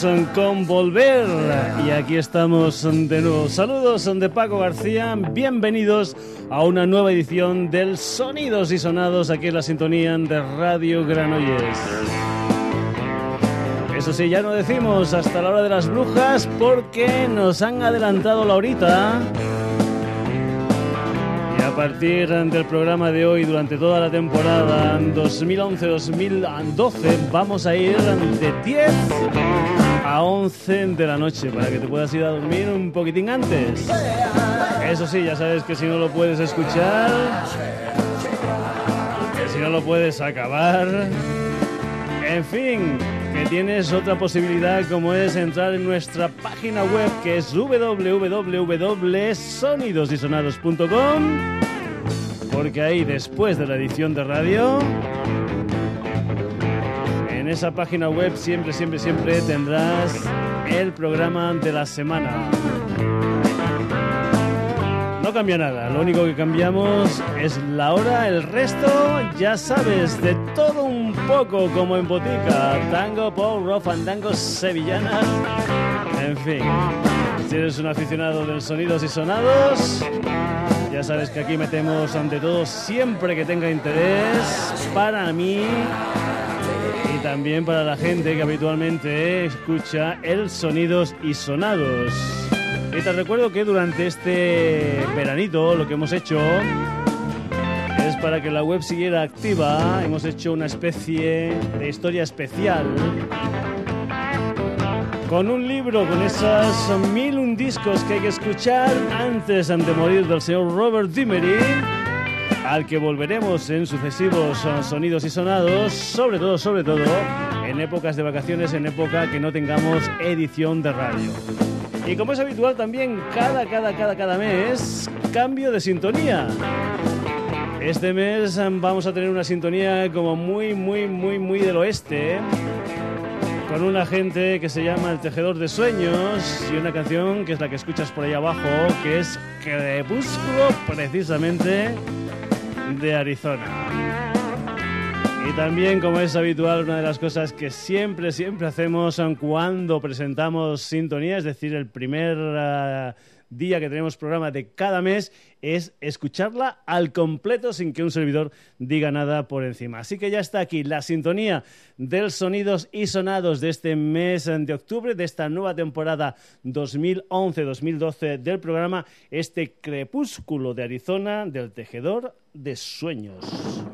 comenzamos con Volver y aquí estamos de nuevo. Saludos de Paco García, bienvenidos a una nueva edición del Sonidos y Sonados aquí en la sintonía de Radio Granollers. Eso sí, ya no decimos hasta la hora de las brujas porque nos han adelantado la horita a partir del programa de hoy, durante toda la temporada 2011-2012, vamos a ir de 10 a 11 de la noche para que te puedas ir a dormir un poquitín antes. Eso sí, ya sabes que si no lo puedes escuchar, que si no lo puedes acabar, en fin, que tienes otra posibilidad como es entrar en nuestra página web que es www.sonidosysonados.com porque ahí después de la edición de radio, esa página web siempre, siempre, siempre tendrás el programa de la semana. No cambia nada, lo único que cambiamos es la hora, el resto ya sabes, de todo un poco como en botica, tango, pop, rock, fandangos, sevillanas, en fin. Si eres un aficionado de sonidos y sonados, ya sabes que aquí metemos ante todo siempre que tenga interés para mí también para la gente que habitualmente escucha el Sonidos y Sonados. Y te recuerdo que durante este veranito lo que hemos hecho es para que la web siguiera activa, hemos hecho una especie de historia especial con un libro, con esas mil un discos que hay que escuchar antes de morir del señor Robert Dimery, al que volveremos en sucesivos sonidos y sonados, sobre todo, sobre todo, en épocas de vacaciones, en época que no tengamos edición de radio. Y como es habitual también, cada, cada, cada, cada mes, cambio de sintonía. Este mes vamos a tener una sintonía como muy, muy, muy, muy del oeste con una gente que se llama El Tejedor de Sueños y una canción que es la que escuchas por ahí abajo, que es Crepúsculo, precisamente de Arizona. Y también, como es habitual, una de las cosas que siempre, siempre hacemos cuando presentamos sintonía, es decir, el primer... Ah, día que tenemos programa de cada mes es escucharla al completo sin que un servidor diga nada por encima. Así que ya está aquí la sintonía del sonidos y sonados de este mes de octubre, de esta nueva temporada 2011-2012 del programa, este crepúsculo de Arizona del tejedor de sueños.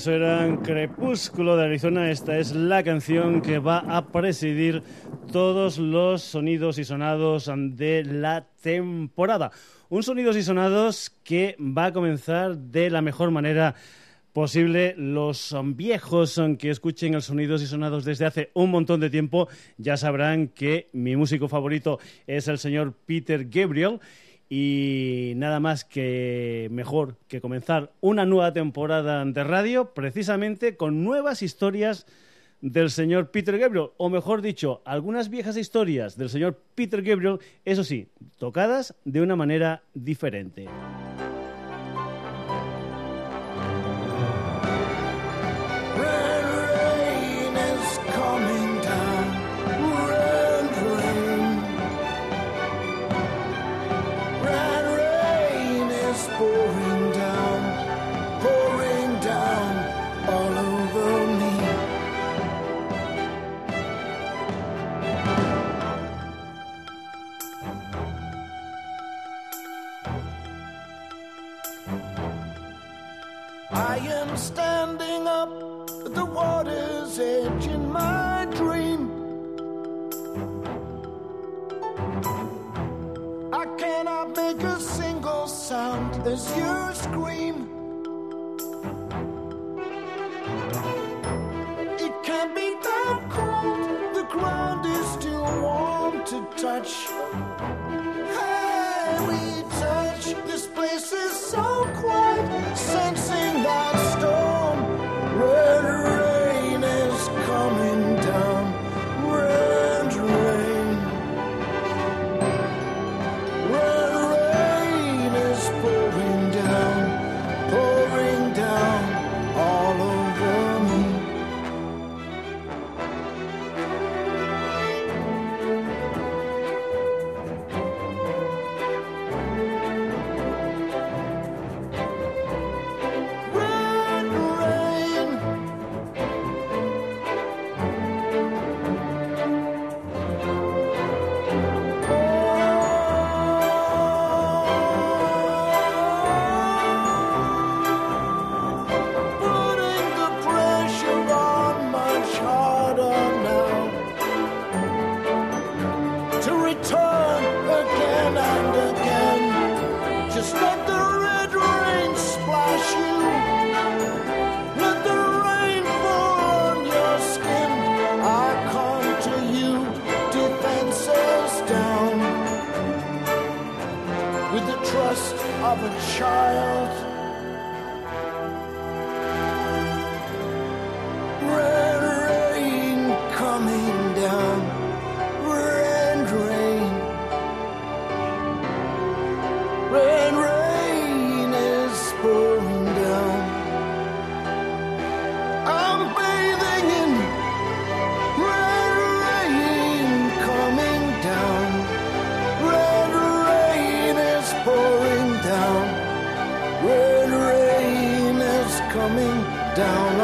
Eso era Crepúsculo de Arizona. Esta es la canción que va a presidir todos los sonidos y sonados de la temporada. Un sonidos y sonados que va a comenzar de la mejor manera posible. Los viejos que escuchen el sonidos y sonados desde hace un montón de tiempo ya sabrán que mi músico favorito es el señor Peter Gabriel y nada más que mejor que comenzar una nueva temporada de radio precisamente con nuevas historias del señor Peter Gabriel, o mejor dicho, algunas viejas historias del señor Peter Gabriel, eso sí, tocadas de una manera diferente. I am standing up at the water's edge in my dream. I cannot make a single sound as you scream. It can't be that cold, the ground is still warm to touch. Hey, we touch, this place is Red rain is pouring down. I'm bathing in red rain coming down. Red rain is pouring down. Red rain is coming down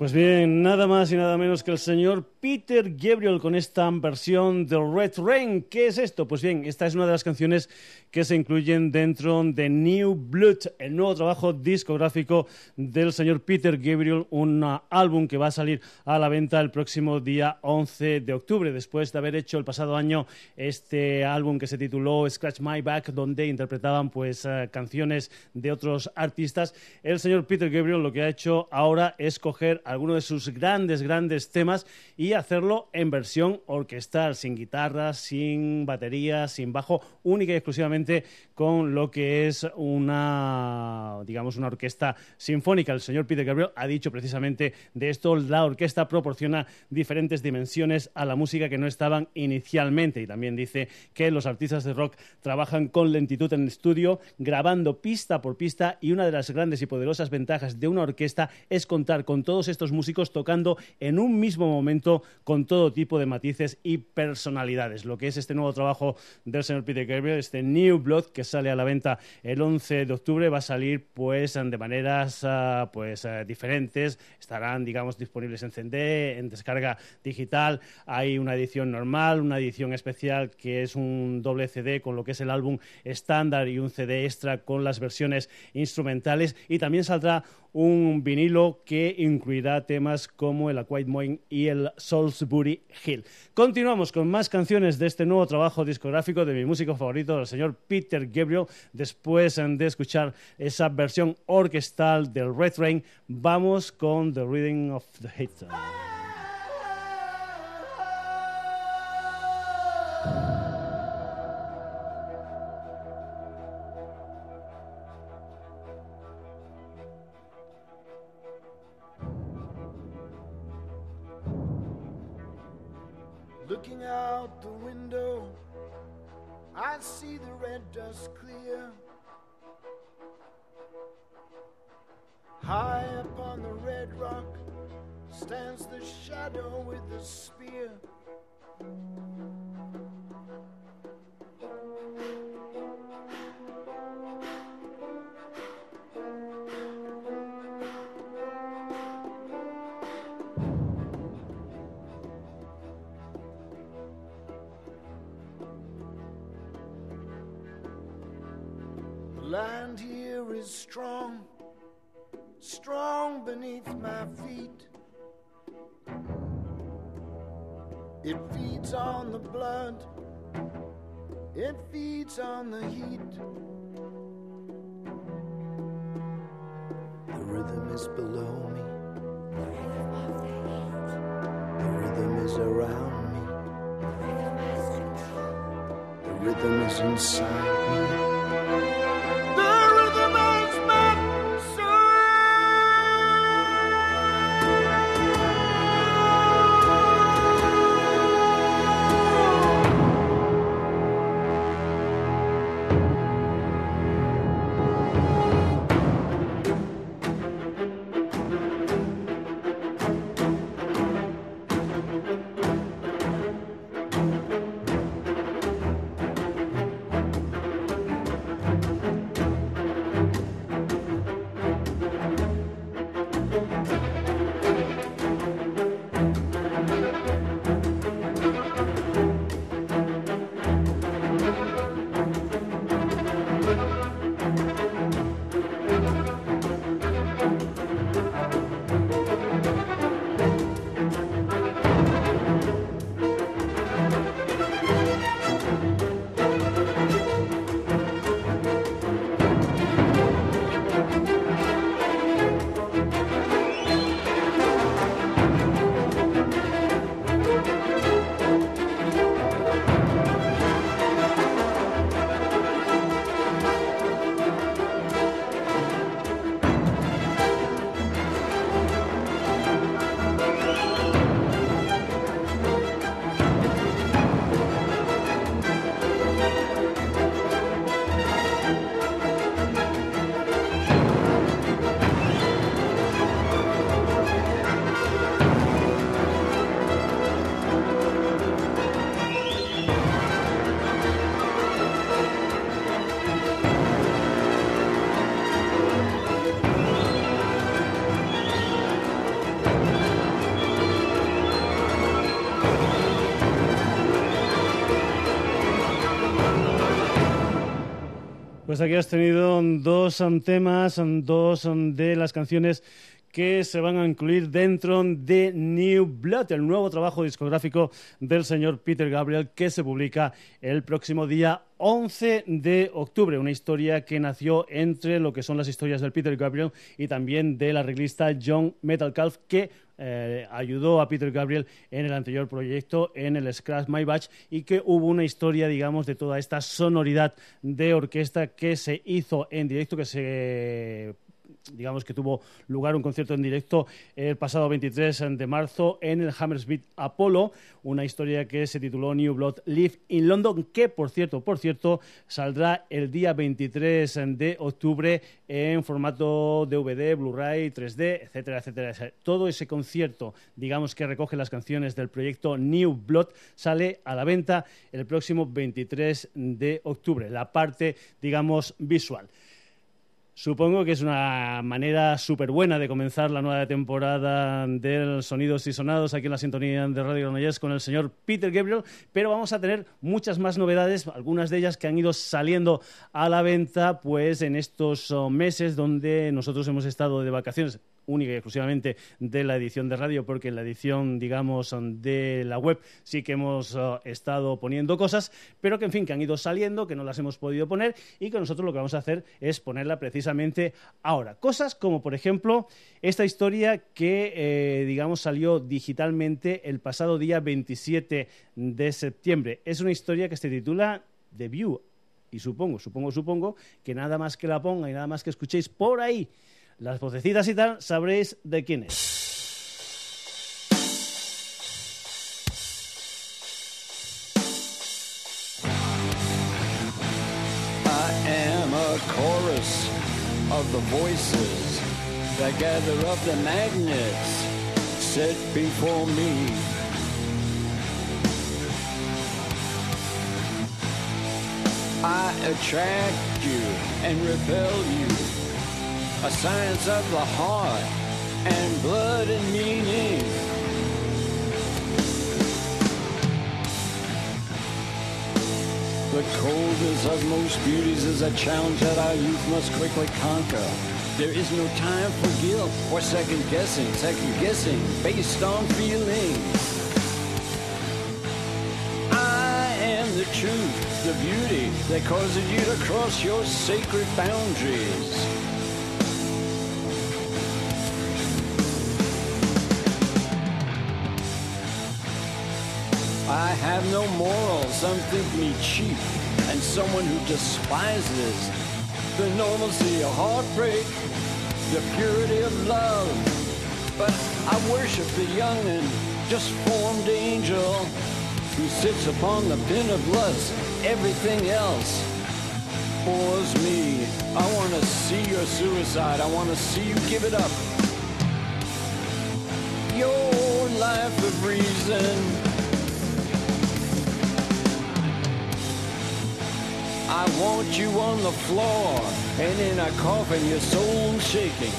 Pues bien, nada más y nada menos que el señor Peter Gabriel con esta versión de Red Rain. ¿Qué es esto? Pues bien, esta es una de las canciones que se incluyen dentro de New Blood, el nuevo trabajo discográfico del señor Peter Gabriel, un álbum que va a salir a la venta el próximo día 11 de octubre, después de haber hecho el pasado año este álbum que se tituló Scratch My Back, donde interpretaban pues uh, canciones de otros artistas. El señor Peter Gabriel lo que ha hecho ahora es coger algunos de sus grandes, grandes temas y hacerlo en versión orquestal, sin guitarra, sin batería, sin bajo, única y exclusivamente con lo que es una, digamos, una orquesta sinfónica. El señor Peter Gabriel ha dicho precisamente de esto, la orquesta proporciona diferentes dimensiones a la música que no estaban inicialmente y también dice que los artistas de rock trabajan con lentitud en el estudio, grabando pista por pista y una de las grandes y poderosas ventajas de una orquesta es contar con todos estos músicos tocando en un mismo momento con todo tipo de matices y personalidades. Lo que es este nuevo trabajo del señor Peter Gabriel, este New Blood que sale a la venta el 11 de octubre, va a salir pues de maneras ah, pues ah, diferentes. Estarán, digamos, disponibles en CD, en descarga digital. Hay una edición normal, una edición especial que es un doble CD con lo que es el álbum estándar y un CD extra con las versiones instrumentales y también saldrá un vinilo que incluirá temas como el A Quiet y el Salisbury Hill. Continuamos con más canciones de este nuevo trabajo discográfico de mi músico favorito, el señor Peter Gabriel. Después de escuchar esa versión orquestal del Red Rain, vamos con The Reading of the Hate. Red clear. High up on the red rock stands the shadow with the spear. Beneath my feet. It feeds on the blood, it feeds on the heat. The rhythm is below me, the rhythm is around me, the rhythm is inside me. Pues aquí has tenido dos temas, dos de las canciones que se van a incluir dentro de New Blood, el nuevo trabajo discográfico del señor Peter Gabriel que se publica el próximo día 11 de octubre, una historia que nació entre lo que son las historias del Peter Gabriel y también de la arreglista John Metalcalf que eh, ayudó a Peter Gabriel en el anterior proyecto, en el Scratch My Batch, y que hubo una historia, digamos, de toda esta sonoridad de orquesta que se hizo en directo, que se digamos que tuvo lugar un concierto en directo el pasado 23 de marzo en el Hammersmith Apollo, una historia que se tituló New Blood Live in London, que por cierto, por cierto, saldrá el día 23 de octubre en formato DVD, Blu-ray, 3D, etcétera, etcétera, Todo ese concierto, digamos que recoge las canciones del proyecto New Blood, sale a la venta el próximo 23 de octubre, la parte, digamos, visual. Supongo que es una manera súper buena de comenzar la nueva temporada del Sonidos y Sonados aquí en la sintonía de Radio Granollers con el señor Peter Gabriel, pero vamos a tener muchas más novedades, algunas de ellas que han ido saliendo a la venta pues en estos oh, meses donde nosotros hemos estado de vacaciones única y exclusivamente de la edición de radio, porque en la edición, digamos, de la web sí que hemos uh, estado poniendo cosas, pero que, en fin, que han ido saliendo, que no las hemos podido poner y que nosotros lo que vamos a hacer es ponerla precisamente ahora. Cosas como, por ejemplo, esta historia que, eh, digamos, salió digitalmente el pasado día 27 de septiembre. Es una historia que se titula The View. Y supongo, supongo, supongo que nada más que la ponga y nada más que escuchéis por ahí las vocecitas y tal, sabréis de quién es. I am a chorus of the voices that gather up the magnets set before me. I attract you and repel you a science of the heart and blood and meaning. The coldness of most beauties is a challenge that our youth must quickly conquer. There is no time for guilt or second guessing, second guessing based on feelings. I am the truth, the beauty that causes you to cross your sacred boundaries. I have no morals. Some think me cheap and someone who despises the normalcy of heartbreak, the purity of love. But I worship the young and just formed angel who sits upon the pin of lust. Everything else bores me. I want to see your suicide. I want to see you give it up. Your life of reason I want you on the floor and in a coffin, your soul shaking.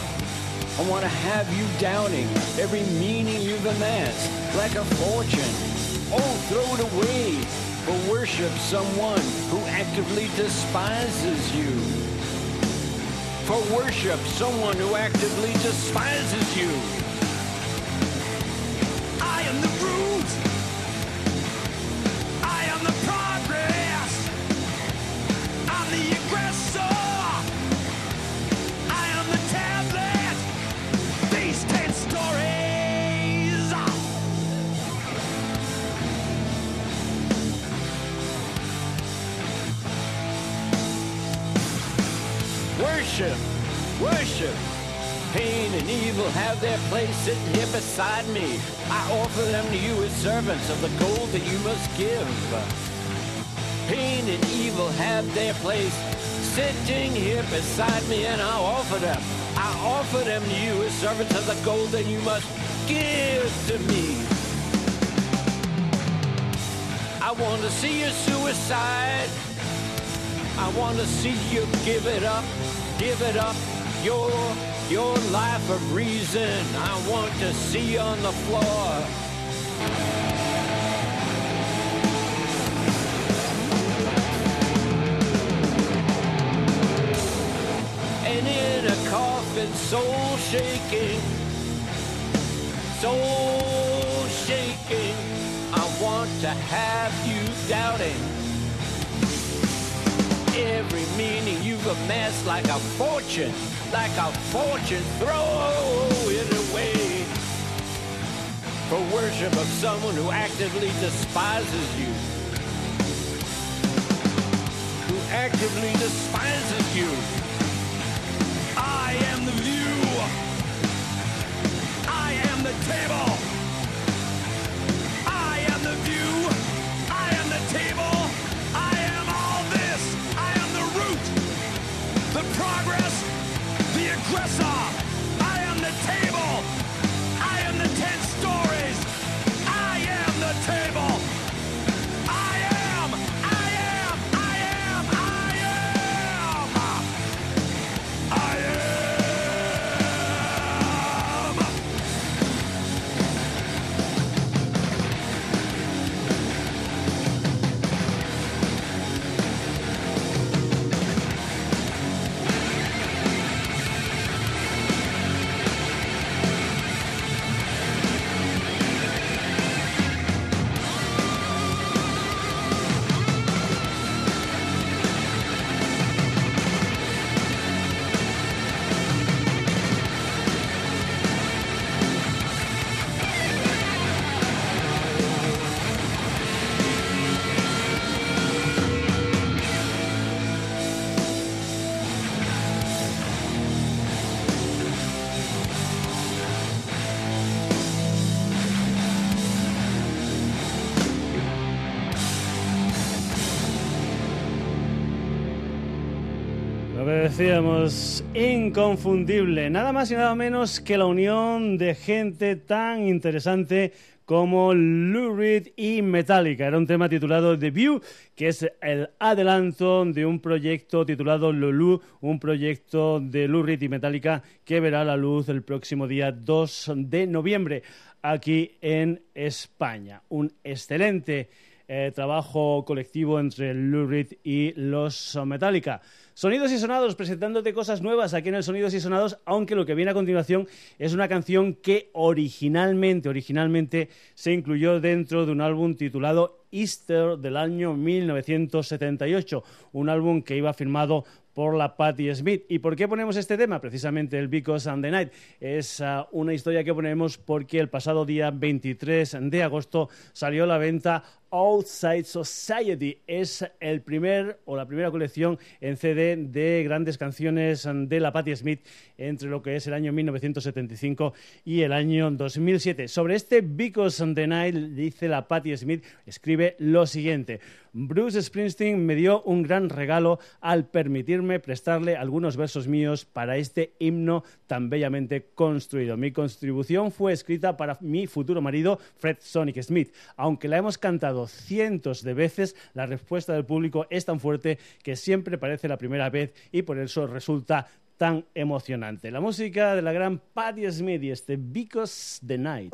I want to have you downing every meaning you've amassed like a fortune. Oh, throw it away for worship someone who actively despises you. For worship someone who actively despises you. Evil have their place sitting here beside me. I offer them to you as servants of the gold that you must give. Pain and evil have their place sitting here beside me, and I offer them. I offer them to you as servants of the gold that you must give to me. I want to see your suicide. I want to see you give it up give it up. Your, your life of reason. I want to see on the floor. And in a coffin, soul shaking, soul shaking. I want to have you doubting every meaning you've amassed like a fortune, like a fortune. Throw it away for worship of someone who actively despises you. Who actively despises you. Decíamos, inconfundible, nada más y nada menos que la unión de gente tan interesante como Lou Reed y Metallica. Era un tema titulado The View, que es el adelanto de un proyecto titulado Lulu, un proyecto de Lou Reed y Metallica que verá la luz el próximo día 2 de noviembre aquí en España. Un excelente eh, trabajo colectivo entre Lou Reed y los Metallica. Sonidos y sonados, presentándote cosas nuevas aquí en el Sonidos y Sonados, aunque lo que viene a continuación es una canción que originalmente, originalmente se incluyó dentro de un álbum titulado Easter del año 1978, un álbum que iba firmado por la Patti Smith. ¿Y por qué ponemos este tema? Precisamente el Because and the Night. Es uh, una historia que ponemos porque el pasado día 23 de agosto salió a la venta Outside Society. Es el primer o la primera colección en CD de grandes canciones de la Patti Smith entre lo que es el año 1975 y el año 2007. Sobre este Because and the dice la Patti Smith, escribe lo siguiente. Bruce Springsteen me dio un gran regalo al permitirme prestarle algunos versos míos para este himno tan bellamente construido. Mi contribución fue escrita para mi futuro marido, Fred Sonic Smith. Aunque la hemos cantado cientos de veces, la respuesta del público es tan fuerte que siempre parece la primera vez y por eso resulta tan emocionante. La música de la gran Patti Smith y este Because the Night.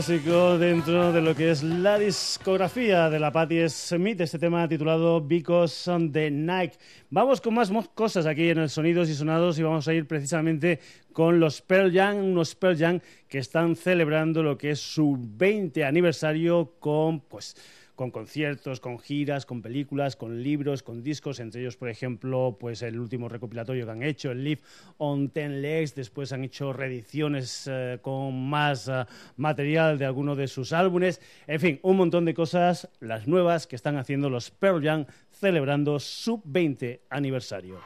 Clásico dentro de lo que es la discografía de la Patti Smith, este tema titulado Because on the Night. Vamos con más cosas aquí en el Sonidos y Sonados y vamos a ir precisamente con los Pearl Jam, unos Pearl Jam que están celebrando lo que es su 20 aniversario con, pues, con conciertos, con giras, con películas, con libros, con discos, entre ellos, por ejemplo, pues el último recopilatorio que han hecho, el Live on Ten Legs, después han hecho reediciones eh, con más eh, material de algunos de sus álbumes, en fin, un montón de cosas, las nuevas que están haciendo los Pearl Jam celebrando su 20 aniversario.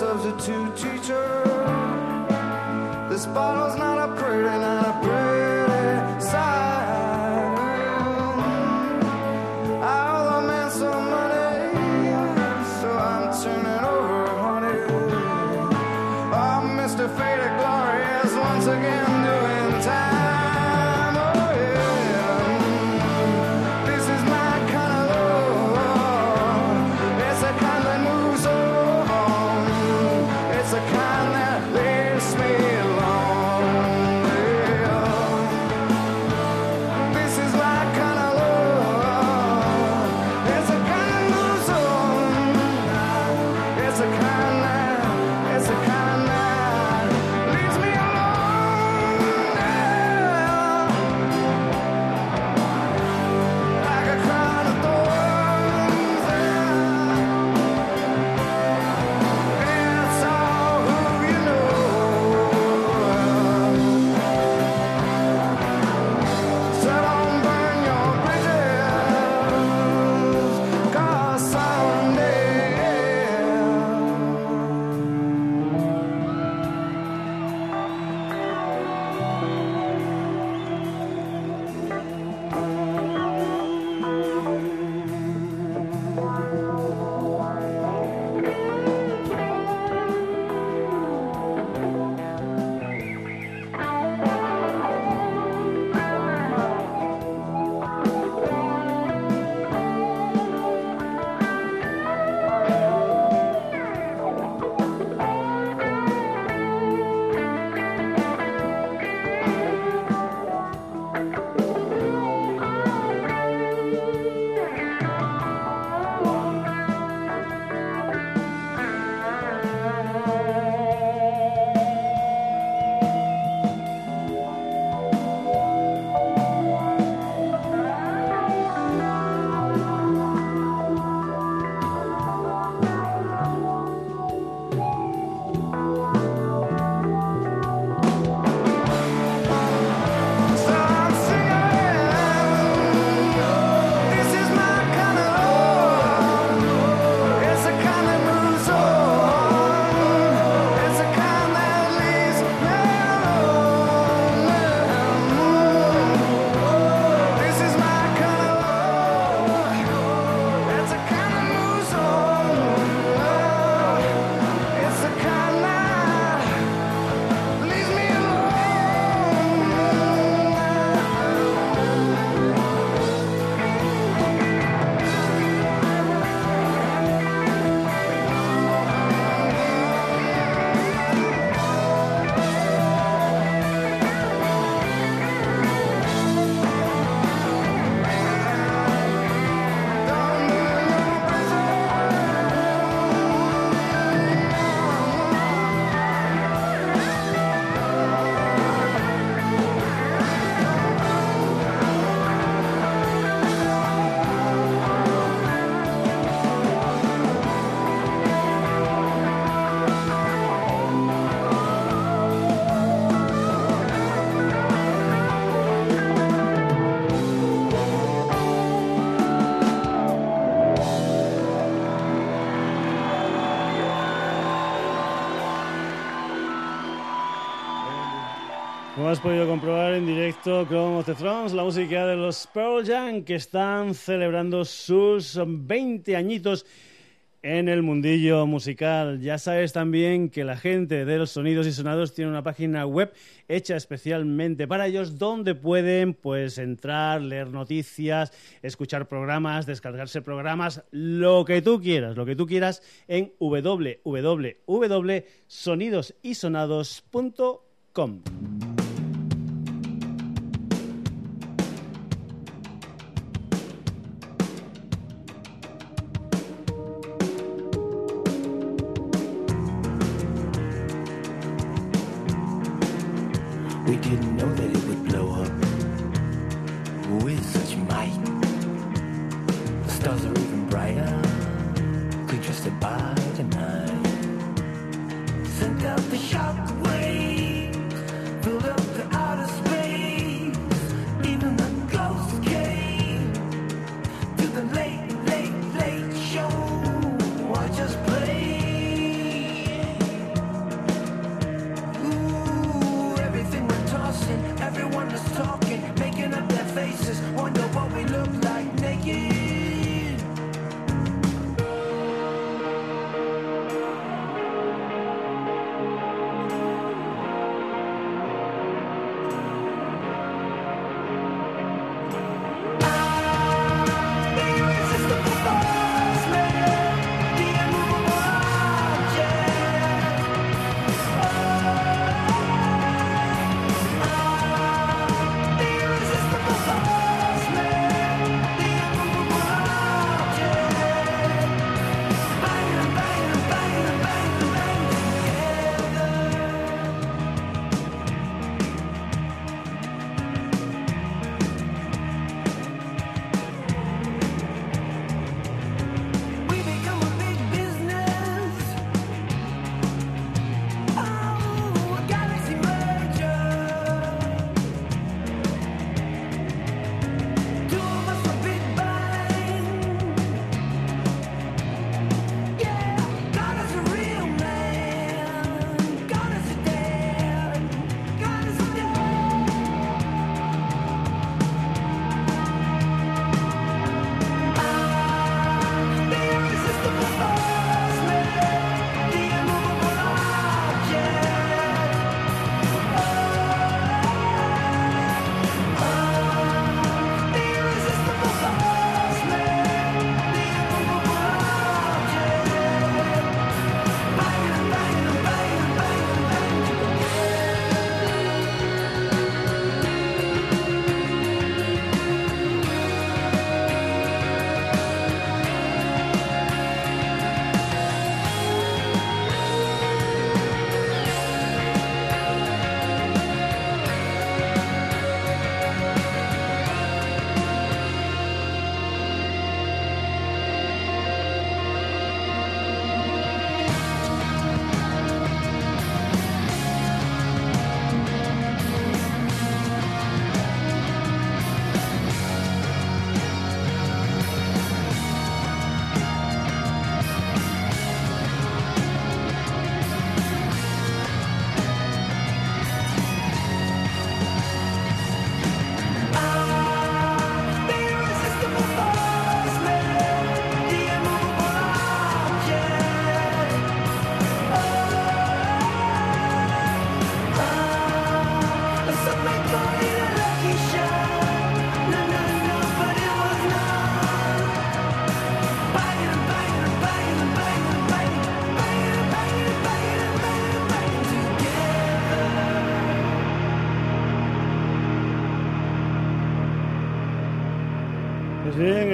substitute teacher. This bottle. Como has podido comprobar en directo, Chrome of the Thrones, la música de los Pearl Jam que están celebrando sus 20 añitos en el mundillo musical. Ya sabes también que la gente de los sonidos y sonados tiene una página web hecha especialmente para ellos donde pueden pues entrar, leer noticias, escuchar programas, descargarse programas, lo que tú quieras, lo que tú quieras en www.sonidosysonados.com.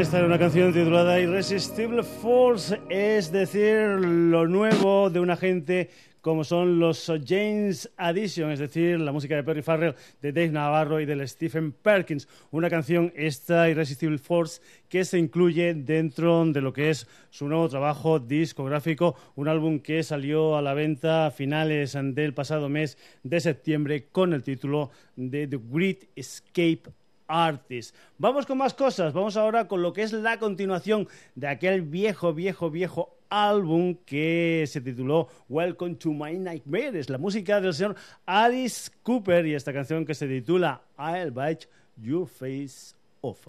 esta era una canción titulada Irresistible Force, es decir, lo nuevo de una gente como son los James Addition, es decir, la música de Perry Farrell, de Dave Navarro y del Stephen Perkins. Una canción, esta Irresistible Force, que se incluye dentro de lo que es su nuevo trabajo discográfico, un álbum que salió a la venta a finales del pasado mes de septiembre con el título de The Great Escape Artist. Vamos con más cosas, vamos ahora con lo que es la continuación de aquel viejo, viejo, viejo álbum que se tituló Welcome to My Nightmare. Es la música del señor Alice Cooper y esta canción que se titula I'll Bite Your Face Off.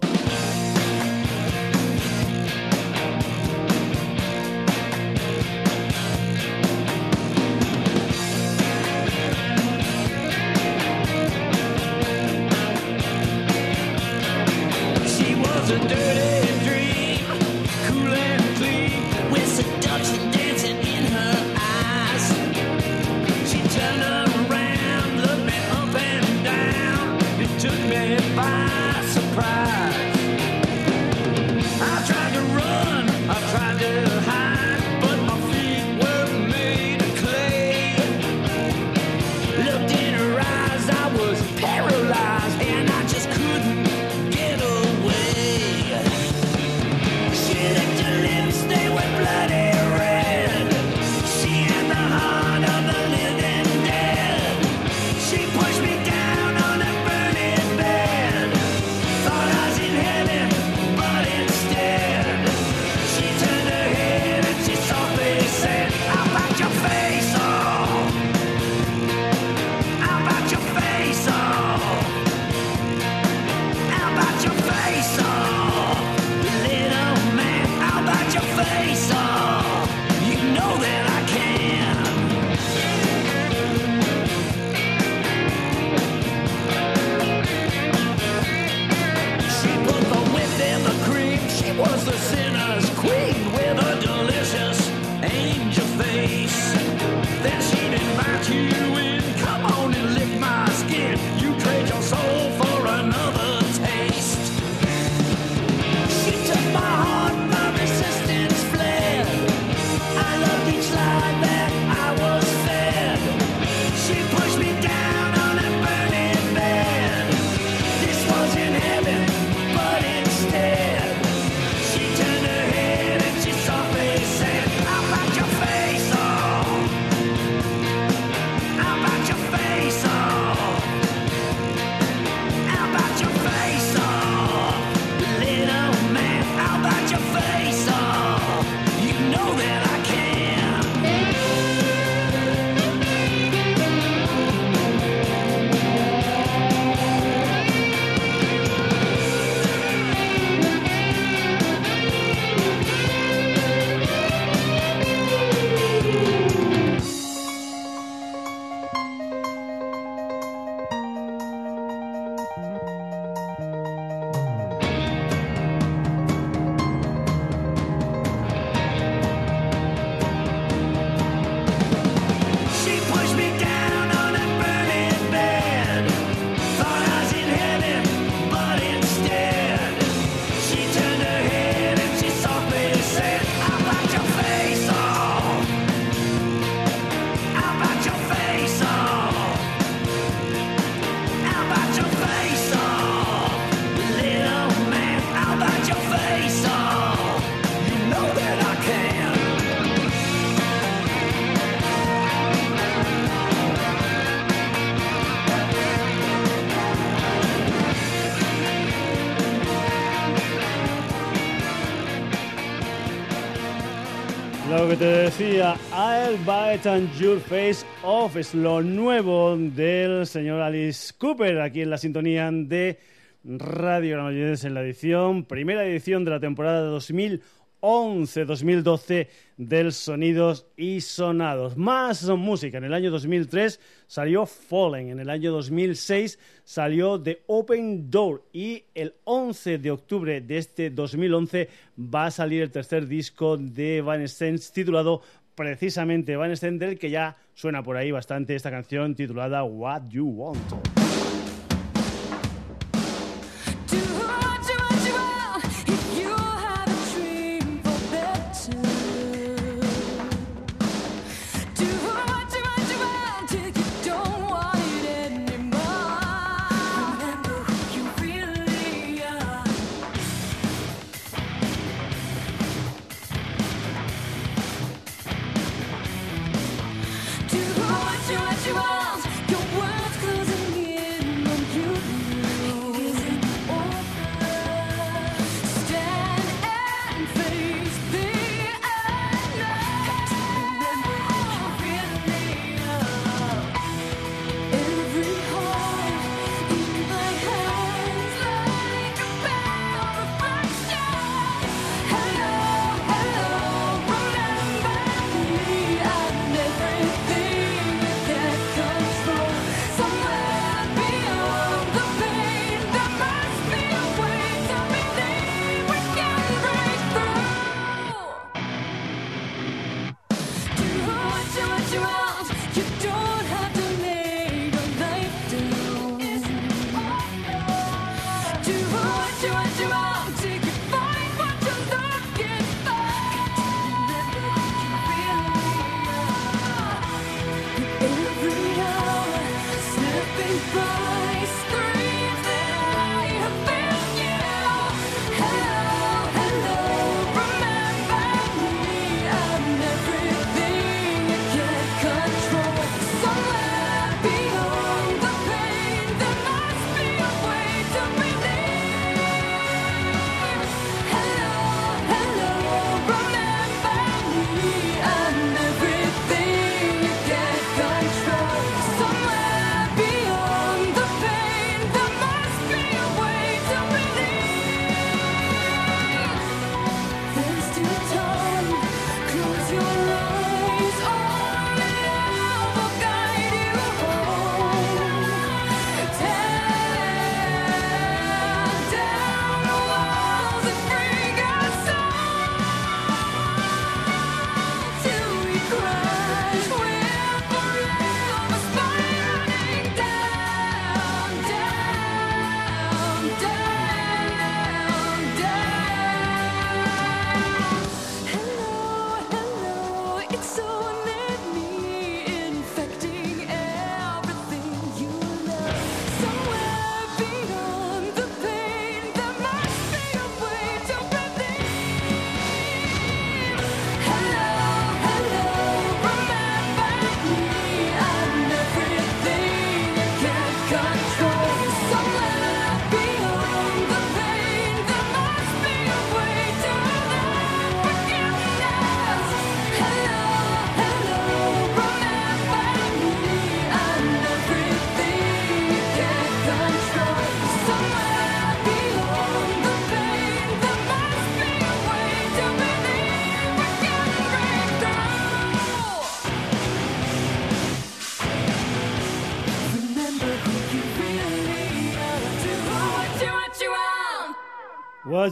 I'll Bite and Your Face Off es lo nuevo del señor Alice Cooper aquí en la sintonía de Radio Granollers en la edición, primera edición de la temporada 2000. 2011-2012 del Sonidos y Sonados. Más música. En el año 2003 salió Fallen, en el año 2006 salió The Open Door y el 11 de octubre de este 2011 va a salir el tercer disco de Van Stens titulado precisamente Van Stens, del que ya suena por ahí bastante esta canción titulada What You Want.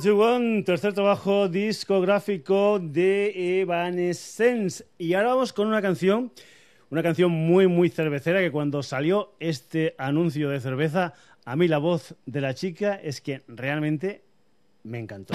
You tercer trabajo discográfico de Evanescence. Y ahora vamos con una canción, una canción muy, muy cervecera, que cuando salió este anuncio de cerveza, a mí la voz de la chica es que realmente me encantó.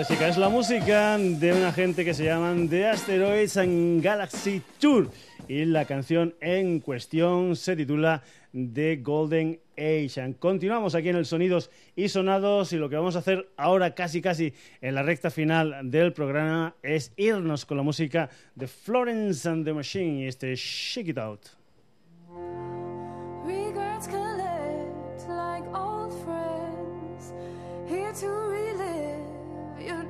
esta chica. Es la música de una gente que se llaman The Asteroids and Galaxy Tour. Y la canción en cuestión se titula The Golden Age. Continuamos aquí en el Sonidos y Sonados y lo que vamos a hacer ahora casi casi en la recta final del programa es irnos con la música de Florence and the Machine y este Shake It Out. Regrets collect like old friends here to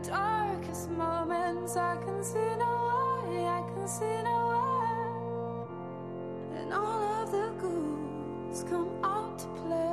darkest moments, I can see no way, I can see no way. And all of the ghouls come out to play.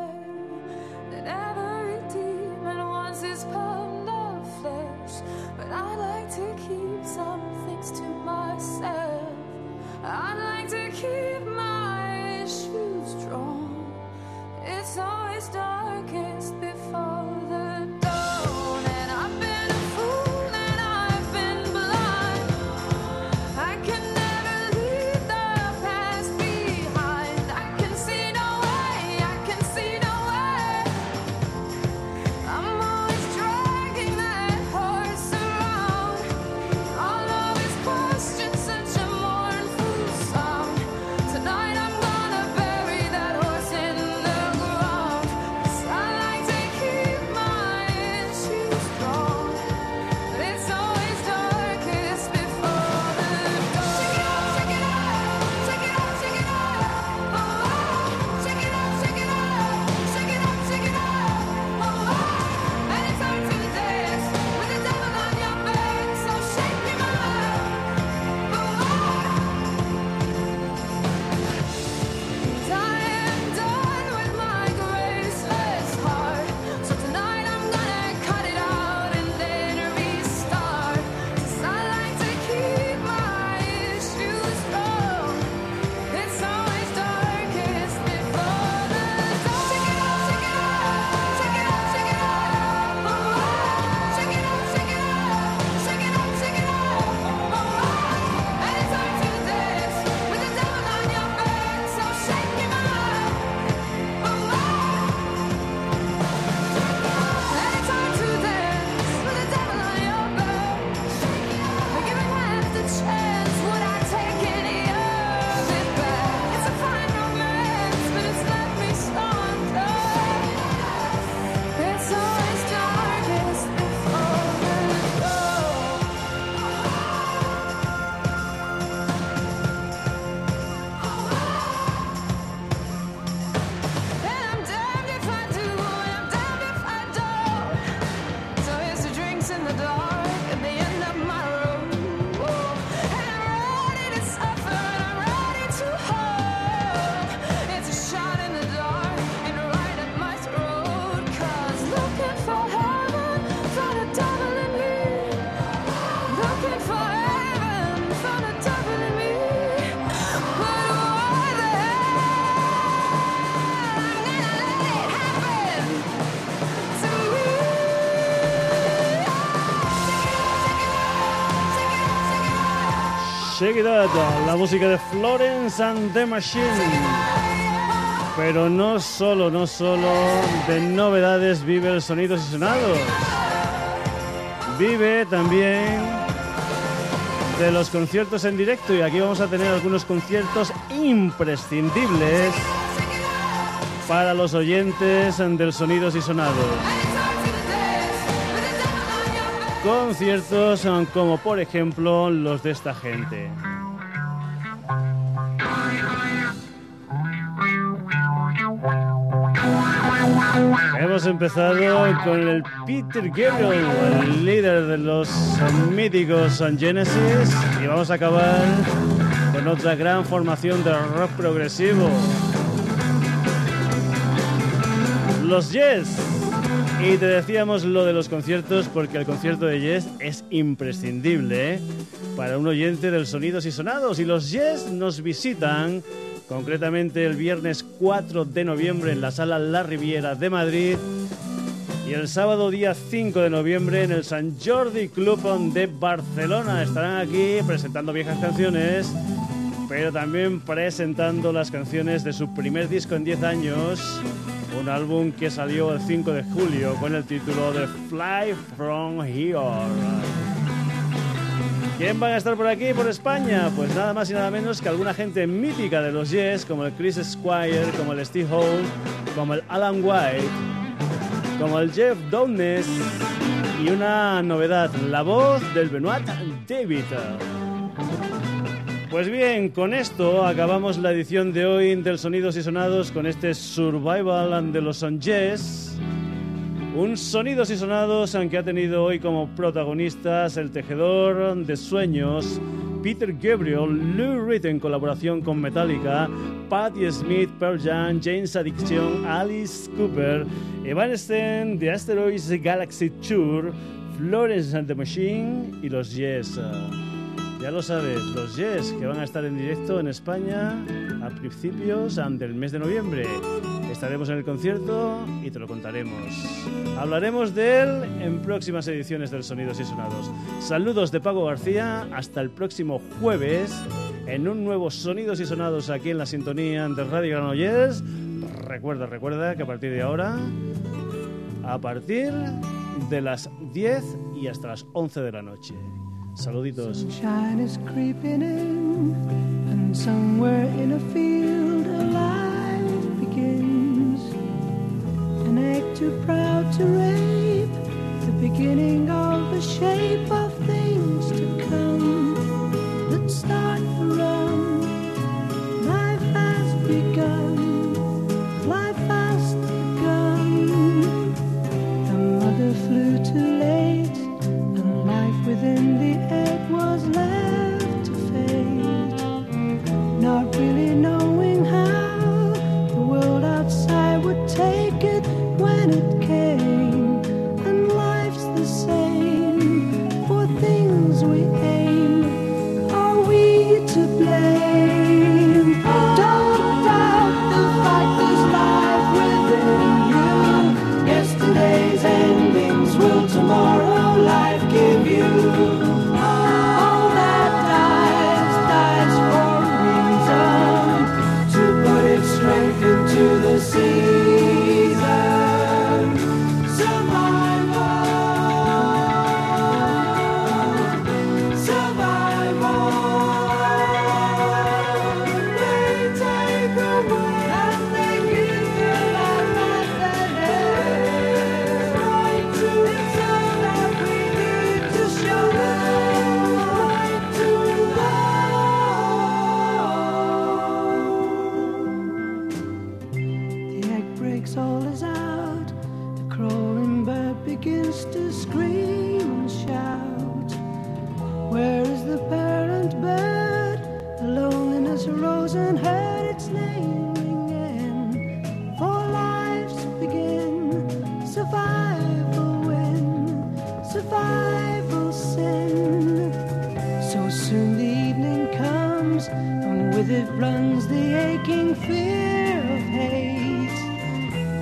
Shake It la música de Florence and the Machine. Pero no solo, no solo de novedades vive el Sonidos y Sonados. Vive también de los conciertos en directo y aquí vamos a tener algunos conciertos imprescindibles para los oyentes del Sonidos y Sonados. Conciertos como por ejemplo los de esta gente. Hemos empezado con el Peter Gabriel, el líder de los míticos Genesis, y vamos a acabar con otra gran formación de rock progresivo. Los Yes. Y te decíamos lo de los conciertos porque el concierto de Yes es imprescindible ¿eh? para un oyente del Sonidos y Sonados. Y los Yes nos visitan concretamente el viernes 4 de noviembre en la sala La Riviera de Madrid y el sábado día 5 de noviembre en el San Jordi Club de Barcelona. Estarán aquí presentando viejas canciones, pero también presentando las canciones de su primer disco en 10 años, un álbum que salió el 5 de julio con el título de Fly From Here. ¿Quién van a estar por aquí, por España? Pues nada más y nada menos que alguna gente mítica de los Yes, como el Chris Squire, como el Steve Howe, como el Alan White, como el Jeff Downes y una novedad, la voz del Benoit David. Pues bien, con esto acabamos la edición de hoy del Sonidos y Sonados con este Survival de los Son Yes. Un Sonidos y Sonados que ha tenido hoy como protagonistas el tejedor de sueños Peter Gabriel, Lou Reed en colaboración con Metallica, Patti Smith, Pearl Jam, James Addiction, Alice Cooper, Evanescence, The Asteroids Galaxy Tour, Florence and the Machine y los Yes. Ya lo sabes, los Yes que van a estar en directo en España a principios del mes de noviembre. Estaremos en el concierto y te lo contaremos. Hablaremos de él en próximas ediciones del Sonidos y Sonados. Saludos de Pago García, hasta el próximo jueves en un nuevo Sonidos y Sonados aquí en la sintonía de Radio Granollers. Recuerda, recuerda que a partir de ahora, a partir de las 10 y hasta las 11 de la noche. Saluditos. Sunshine is creeping in, and somewhere in a field a life begins. An egg too proud to rape, the beginning of the shape of things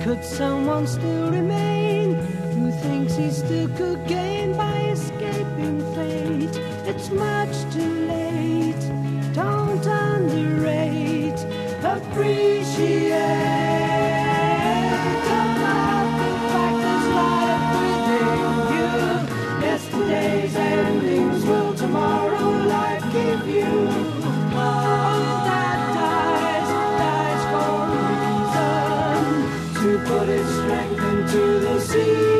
Could someone still remain who thinks he still could gain by escaping fate. It's much too late. Don't underrate, appreciate. see.